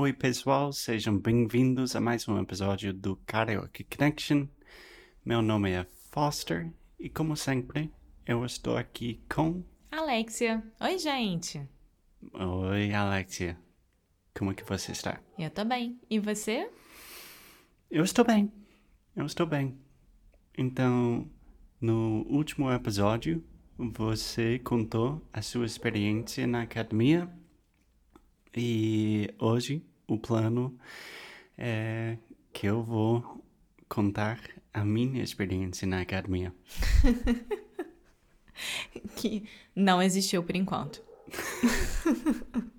Oi, pessoal, sejam bem-vindos a mais um episódio do Karaoke Connection. Meu nome é Foster e, como sempre, eu estou aqui com. Alexia. Oi, gente. Oi, Alexia. Como é que você está? Eu tô bem. E você? Eu estou bem. Eu estou bem. Então, no último episódio, você contou a sua experiência na academia e hoje o plano é que eu vou contar a minha experiência na academia. que não existiu por enquanto.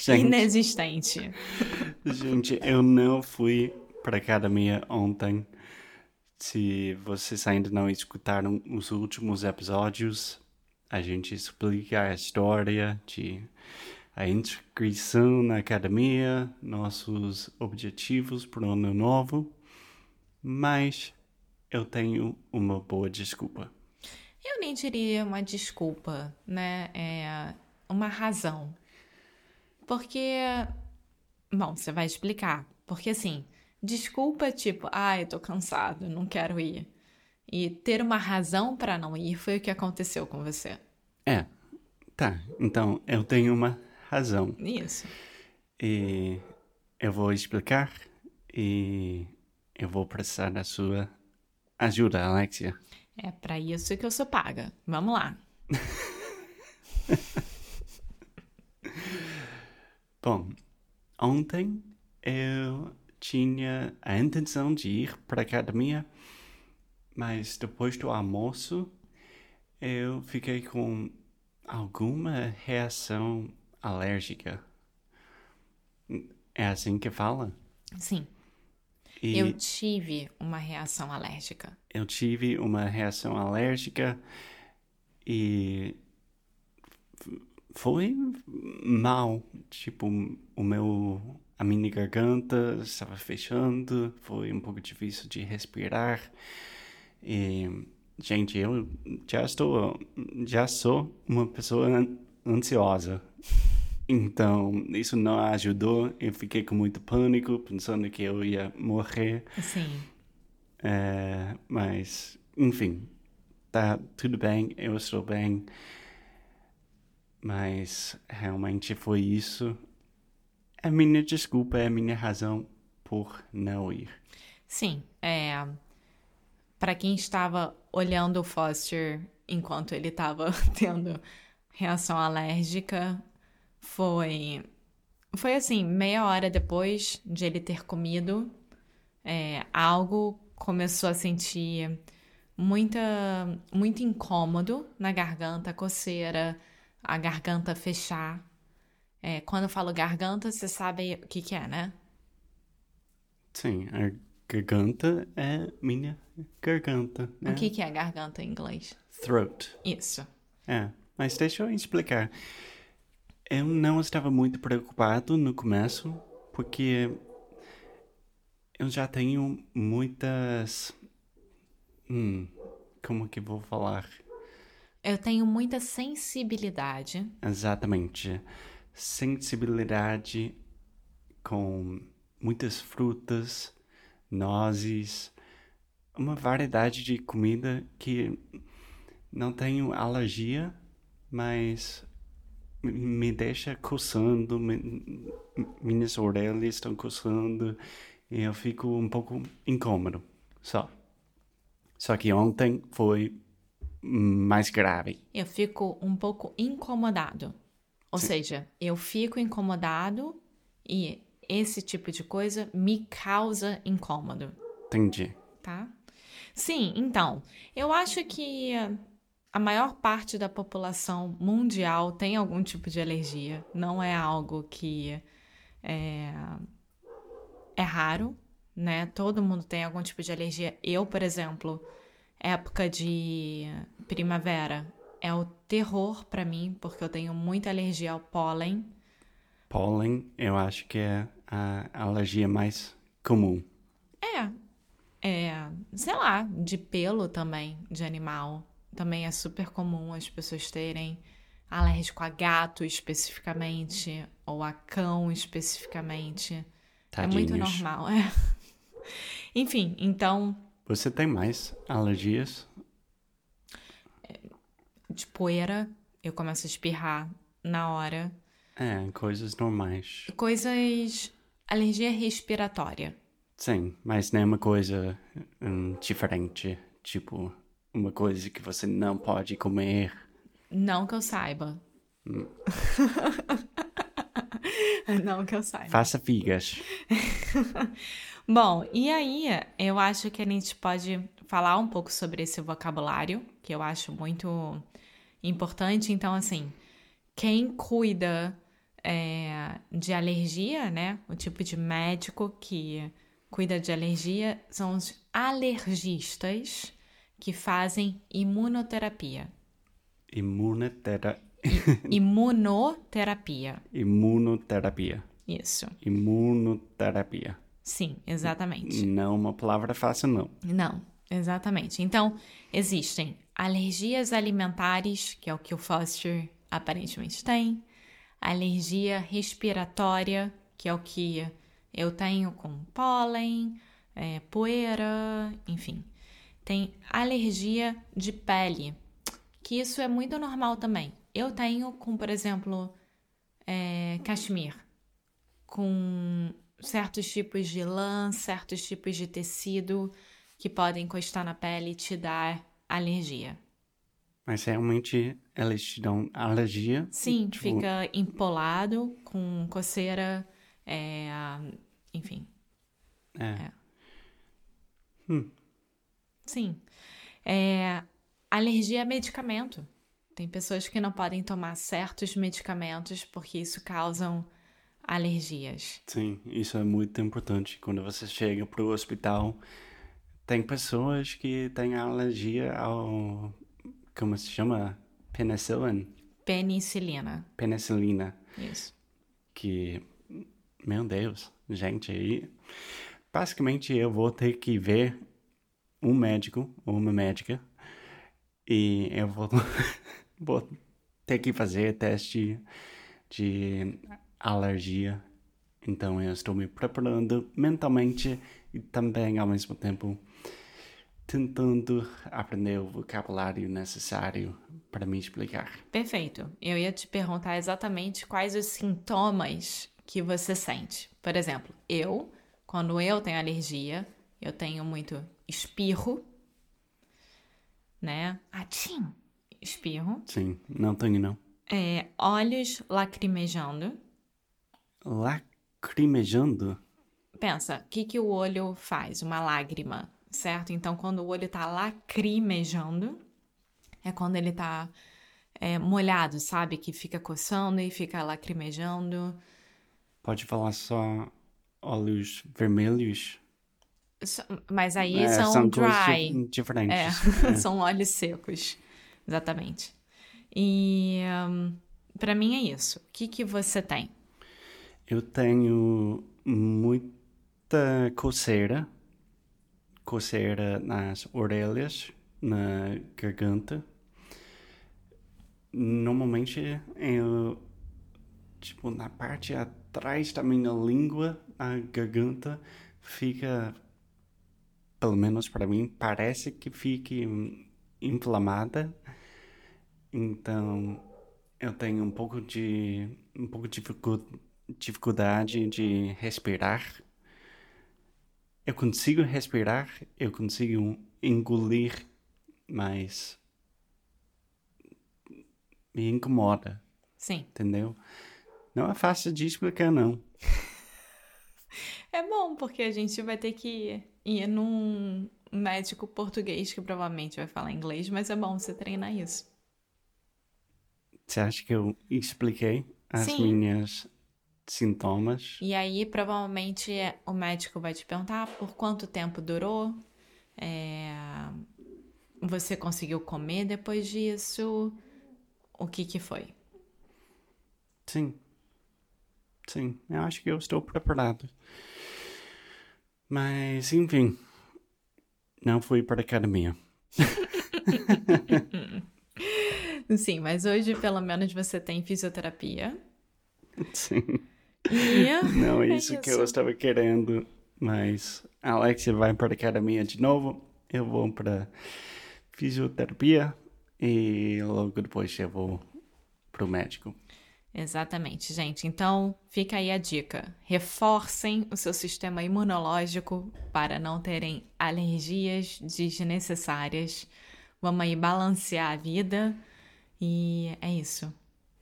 Gente, Inexistente. gente, eu não fui para academia ontem. Se vocês ainda não escutaram os últimos episódios, a gente explica a história de a inscrição na academia, nossos objetivos para o ano novo. Mas eu tenho uma boa desculpa. Eu nem diria uma desculpa, né? É uma razão. Porque. Bom, você vai explicar. Porque assim, desculpa é tipo, ah, eu tô cansado, não quero ir. E ter uma razão para não ir foi o que aconteceu com você. É, tá. Então eu tenho uma razão. Isso. E eu vou explicar e eu vou precisar da sua ajuda, Alexia. É para isso que eu sou paga. Vamos lá. Bom, ontem eu tinha a intenção de ir para a academia, mas depois do almoço eu fiquei com alguma reação alérgica. É assim que fala? Sim. E Eu tive uma reação alérgica. eu tive uma reação alérgica e foi mal. Tipo, o meu, a minha garganta estava fechando, foi um pouco difícil de respirar. E, gente, eu já estou, já sou uma pessoa an- ansiosa. Então, isso não ajudou. Eu fiquei com muito pânico, pensando que eu ia morrer. Sim. É, mas, enfim, tá tudo bem, eu estou bem. Mas realmente foi isso. É minha desculpa, é minha razão por não ir. Sim, é. Para quem estava olhando o Foster enquanto ele estava tendo reação alérgica, foi. Foi assim, meia hora depois de ele ter comido, é, algo começou a sentir muita, muito incômodo na garganta, coceira, a garganta fechar. É, quando eu falo garganta, você sabe o que, que é, né? Sim, a garganta é minha garganta, né? O que, que é garganta em inglês? Throat. Isso. É, mas deixa eu explicar. Eu não estava muito preocupado no começo, porque eu já tenho muitas. Hum, como que vou falar? Eu tenho muita sensibilidade. Exatamente. Sensibilidade com muitas frutas, nozes, uma variedade de comida que não tenho alergia, mas me- deixa coçando, me- minhas orelhas estão coçando e eu fico um pouco incômodo, só. Só que ontem foi mais grave. Eu fico um pouco incomodado. Ou Sim. seja, eu fico incomodado e esse tipo de coisa me causa incômodo, Entendi. tá? Sim, então, eu acho que a maior parte da população mundial tem algum tipo de alergia. Não é algo que é, é raro, né? Todo mundo tem algum tipo de alergia. Eu, por exemplo, época de primavera é o terror pra mim, porque eu tenho muita alergia ao pólen. Pólen, eu acho que é a alergia mais comum. É, é, sei lá, de pelo também, de animal. Também é super comum as pessoas terem alérgico a gato especificamente, ou a cão especificamente. É muito Tadinhos. normal, é. Enfim, então, Você tem mais alergias? de poeira, eu começo a espirrar na hora. É, coisas normais. Coisas. Alergia respiratória. Sim, mas não é uma coisa hum, diferente. Tipo, uma coisa que você não pode comer. Não que eu saiba. Não que eu saiba. Faça figas. Bom, e aí eu acho que a gente pode falar um pouco sobre esse vocabulário, que eu acho muito importante. Então, assim, quem cuida é, de alergia, né? O tipo de médico que cuida de alergia são os alergistas que fazem imunoterapia. Imunotera... Imunoterapia. Imunoterapia. Isso. Imunoterapia. Sim, exatamente. Não uma palavra fácil, não. Não, exatamente. Então, existem alergias alimentares, que é o que o Foster aparentemente tem, alergia respiratória, que é o que eu tenho com pólen, é, poeira, enfim. Tem alergia de pele, que isso é muito normal também. Eu tenho com, por exemplo, é, cachemir, com certos tipos de lã, certos tipos de tecido que podem encostar na pele e te dar alergia. Mas realmente eles te dão alergia. Sim, Tipo, fica empolado, com coceira, é, enfim. É. Sim. É, alergia a medicamento. Tem pessoas que não podem tomar certos medicamentos porque isso causam alergias. Sim, isso é muito importante. Quando você chega pro hospital, tem pessoas que têm alergia ao. Como se chama? Penicillin? Penicilina. Penicilina. Isso. Que. Meu Deus, gente, aí. Basicamente eu vou ter que ver um médico ou uma médica e eu vou, vou ter que fazer teste de alergia. Então eu estou me preparando mentalmente e também ao mesmo tempo tentando aprender o vocabulário necessário para me explicar. Perfeito. Eu ia te perguntar exatamente quais os sintomas que você sente. Por exemplo, eu, quando eu tenho alergia, eu tenho muito espirro, né? Atim! Espirro. Sim, não tenho não. É, olhos lacrimejando. Lacrimejando? Pensa, o que, que o olho faz? Uma lágrima, certo? Então, quando o olho tá lacrimejando, é quando ele tá é, molhado, sabe? Que fica coçando e fica lacrimejando. Pode falar só olhos vermelhos? Mas aí É, são, coisas dry. di- diferentes. É, são olhos secos. Exatamente. E hum, pra mim é isso. O que, que você tem? Eu tenho muita coceira, coceira nas orelhas, na garganta. Normalmente eu, tipo, na parte atrás da minha língua, a garganta fica, pelo menos para mim, parece que fique inflamada. Então, eu tenho um pouco de um pouco de dificu- dificuldade de respirar. Eu consigo respirar, eu consigo engolir, mas me incomoda, Sim. entendeu? Não é fácil de explicar, não. É bom, porque a gente vai ter que ir num médico português que provavelmente vai falar inglês, mas é bom você treinar isso. Você acha que eu expliquei as Sim. minhas sintomas? E aí, provavelmente, o médico vai te perguntar por quanto tempo durou, é, você conseguiu comer depois disso, o que que foi? Sim. Sim, eu acho que eu estou preparado. Mas, enfim, não fui para a academia. Sim, mas hoje pelo menos você tem fisioterapia. Sim. Não é é isso que isso. eu estava querendo, mas a Alexia vai para a academia de novo, eu vou para fisioterapia e logo depois eu vou para o médico. Exatamente, gente. Então, fica aí a dica. Reforcem o seu sistema imunológico para não terem alergias desnecessárias. Vamos aí balancear a vida e é isso.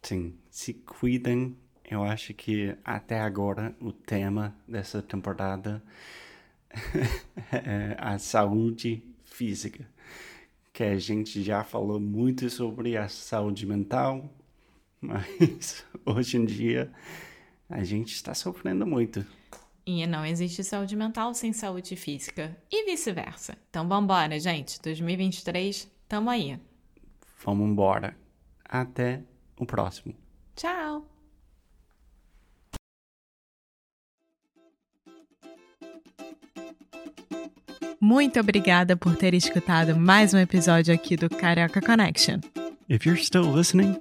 Sim, se cuidem. Eu acho que até agora o tema dessa temporada é a saúde física. Que a gente já falou muito sobre a saúde mental, mas hoje em dia a gente está sofrendo muito. E não existe saúde mental sem saúde física e vice-versa. Então, vambora, gente. 2023, tamo aí. Vamos embora. Até o próximo. Tchau! Muito obrigada por ter escutado mais um episódio aqui do Carioca Connection. If you're still listening,